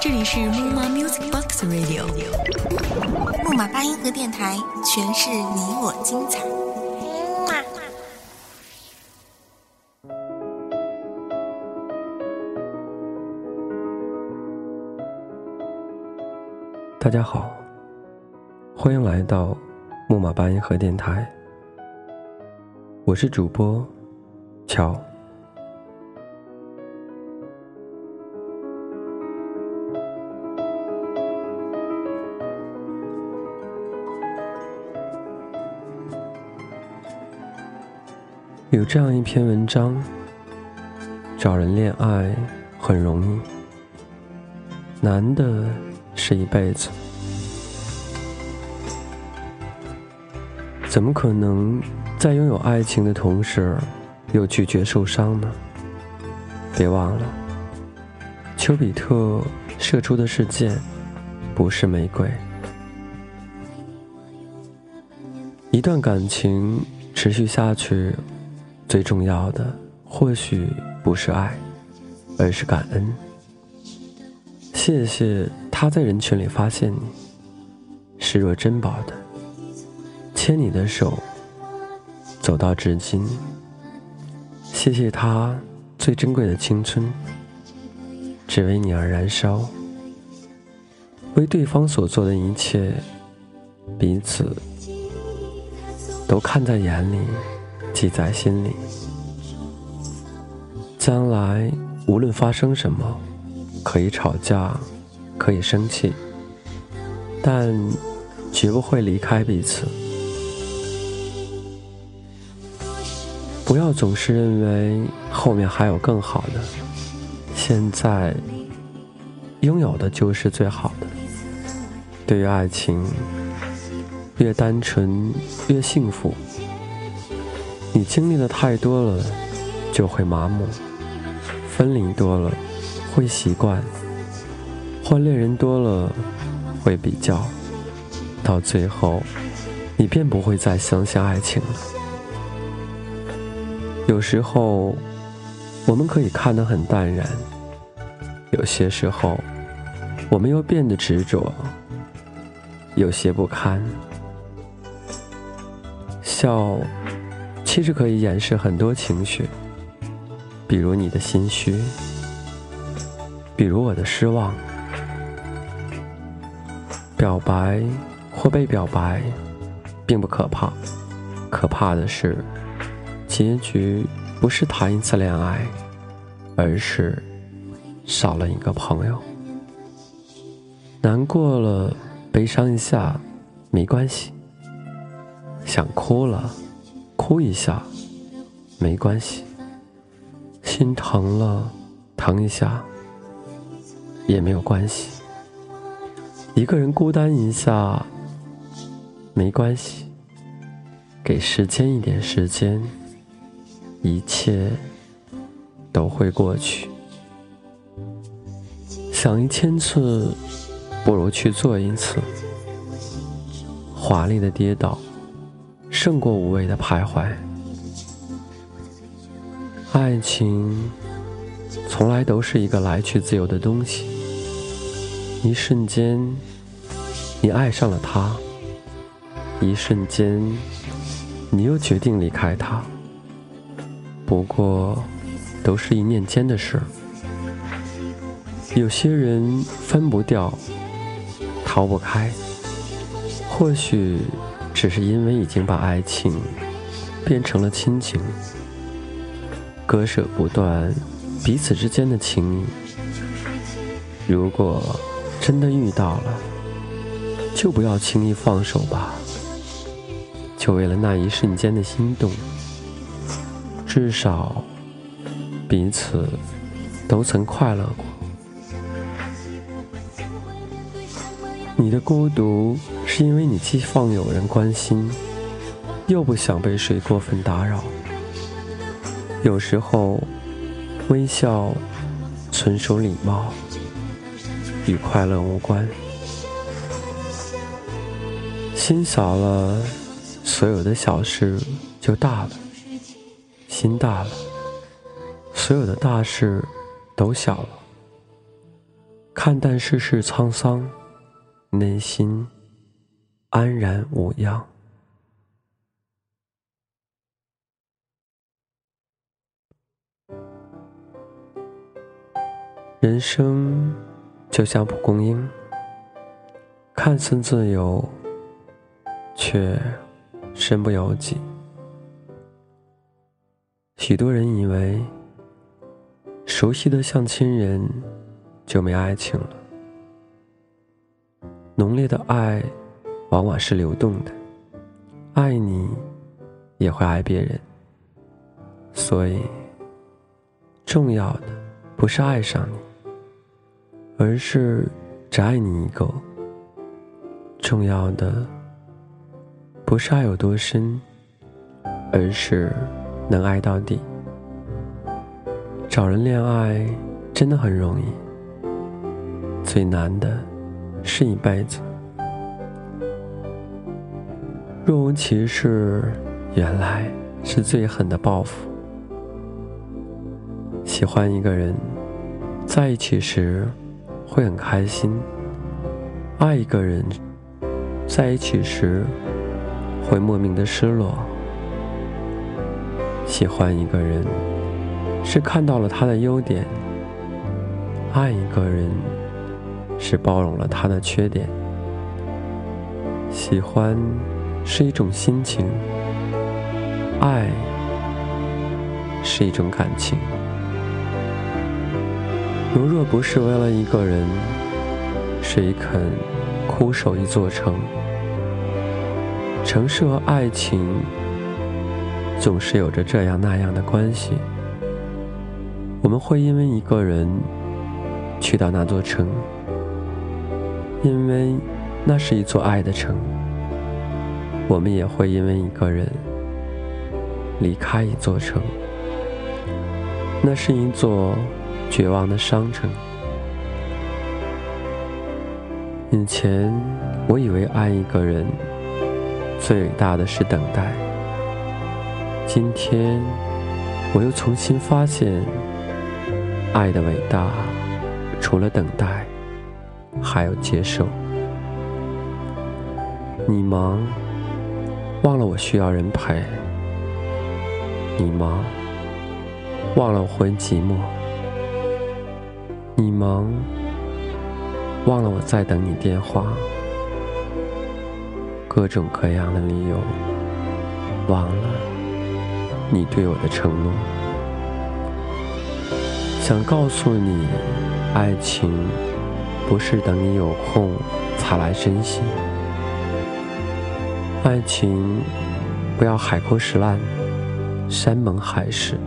这里是木马 Music Box Radio，木马八音盒电台，诠释你我精彩。大家好，欢迎来到木马八音盒电台，我是主播乔。有这样一篇文章，找人恋爱很容易，难的是一辈子。怎么可能在拥有爱情的同时，又拒绝受伤呢？别忘了，丘比特射出的是箭，不是玫瑰。一段感情持续下去。最重要的或许不是爱，而是感恩。谢谢他在人群里发现你，视若珍宝的，牵你的手走到至今。谢谢他最珍贵的青春，只为你而燃烧。为对方所做的一切，彼此都看在眼里。记在心里，将来无论发生什么，可以吵架，可以生气，但绝不会离开彼此。不要总是认为后面还有更好的，现在拥有的就是最好的。对于爱情，越单纯越幸福。你经历的太多了，就会麻木；分离多了，会习惯；换恋人多了，会比较。到最后，你便不会再相信爱情了。有时候，我们可以看得很淡然；有些时候，我们又变得执着，有些不堪。笑。其实可以掩饰很多情绪，比如你的心虚，比如我的失望。表白或被表白，并不可怕，可怕的是，结局不是谈一次恋爱，而是少了一个朋友。难过了，悲伤一下，没关系；想哭了。哭一下，没关系；心疼了，疼一下，也没有关系。一个人孤单一下，没关系。给时间一点时间，一切都会过去。想一千次，不如去做一次。华丽的跌倒。胜过无谓的徘徊。爱情从来都是一个来去自由的东西。一瞬间，你爱上了他；一瞬间，你又决定离开他。不过，都是一念间的事。有些人分不掉，逃不开。或许。只是因为已经把爱情变成了亲情，割舍不断彼此之间的情谊。如果真的遇到了，就不要轻易放手吧。就为了那一瞬间的心动，至少彼此都曾快乐过。你的孤独是因为你既放有人关心，又不想被谁过分打扰。有时候，微笑纯属礼貌，与快乐无关。心小了，所有的小事就大了；心大了，所有的大事都小了，看淡世事沧桑，内心安然无恙。人生就像蒲公英，看似自由，却身不由己。许多人以为，熟悉的像亲人，就没爱情了。浓烈的爱，往往是流动的，爱你，也会爱别人。所以，重要的不是爱上你。而是只爱你一个。重要的不是爱有多深，而是能爱到底。找人恋爱真的很容易，最难的是一辈子。若无其事，原来是最狠的报复。喜欢一个人，在一起时。会很开心，爱一个人，在一起时会莫名的失落。喜欢一个人，是看到了他的优点；爱一个人，是包容了他的缺点。喜欢是一种心情，爱是一种感情。如若不是为了一个人，谁肯枯守一座城？城市和爱情总是有着这样那样的关系。我们会因为一个人去到那座城，因为那是一座爱的城。我们也会因为一个人离开一座城，那是一座。绝望的商城。以前我以为爱一个人最伟大的是等待，今天我又重新发现，爱的伟大除了等待，还有接受。你忙，忘了我需要人陪；你忙，忘了我会寂寞。你忙，忘了我在等你电话，各种各样的理由，忘了你对我的承诺。想告诉你，爱情不是等你有空才来珍惜，爱情不要海枯石烂，山盟海誓。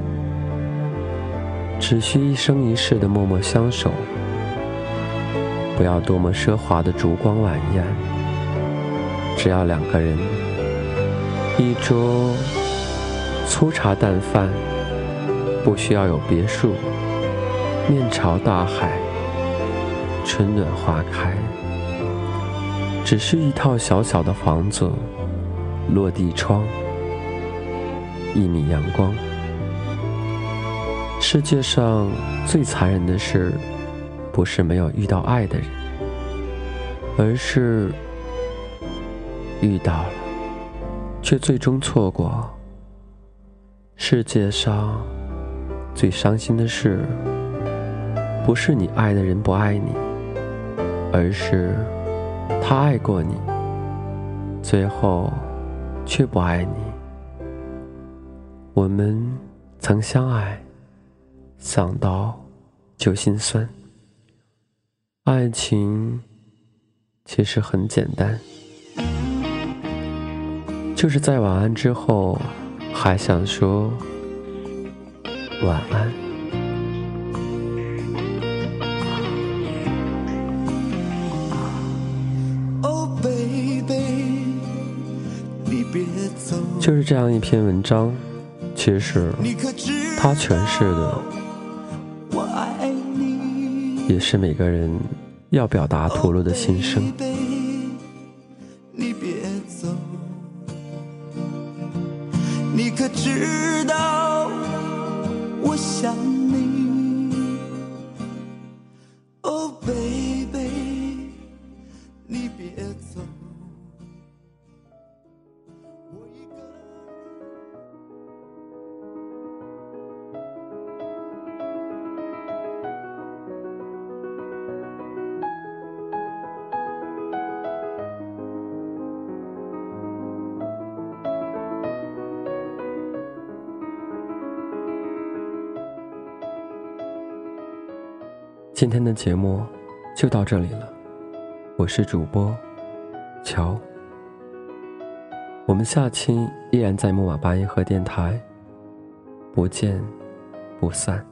只需一生一世的默默相守，不要多么奢华的烛光晚宴，只要两个人，一桌粗茶淡饭，不需要有别墅，面朝大海，春暖花开，只是一套小小的房子，落地窗，一米阳光。世界上最残忍的事，不是没有遇到爱的人，而是遇到了，却最终错过。世界上最伤心的事，不是你爱的人不爱你，而是他爱过你，最后却不爱你。我们曾相爱。想到就心酸。爱情其实很简单，就是在晚安之后还想说晚安。就是这样一篇文章，其实它诠释的。也是每个人要表达吐露的心声。今天的节目就到这里了，我是主播乔，我们下期依然在木马八音盒电台，不见不散。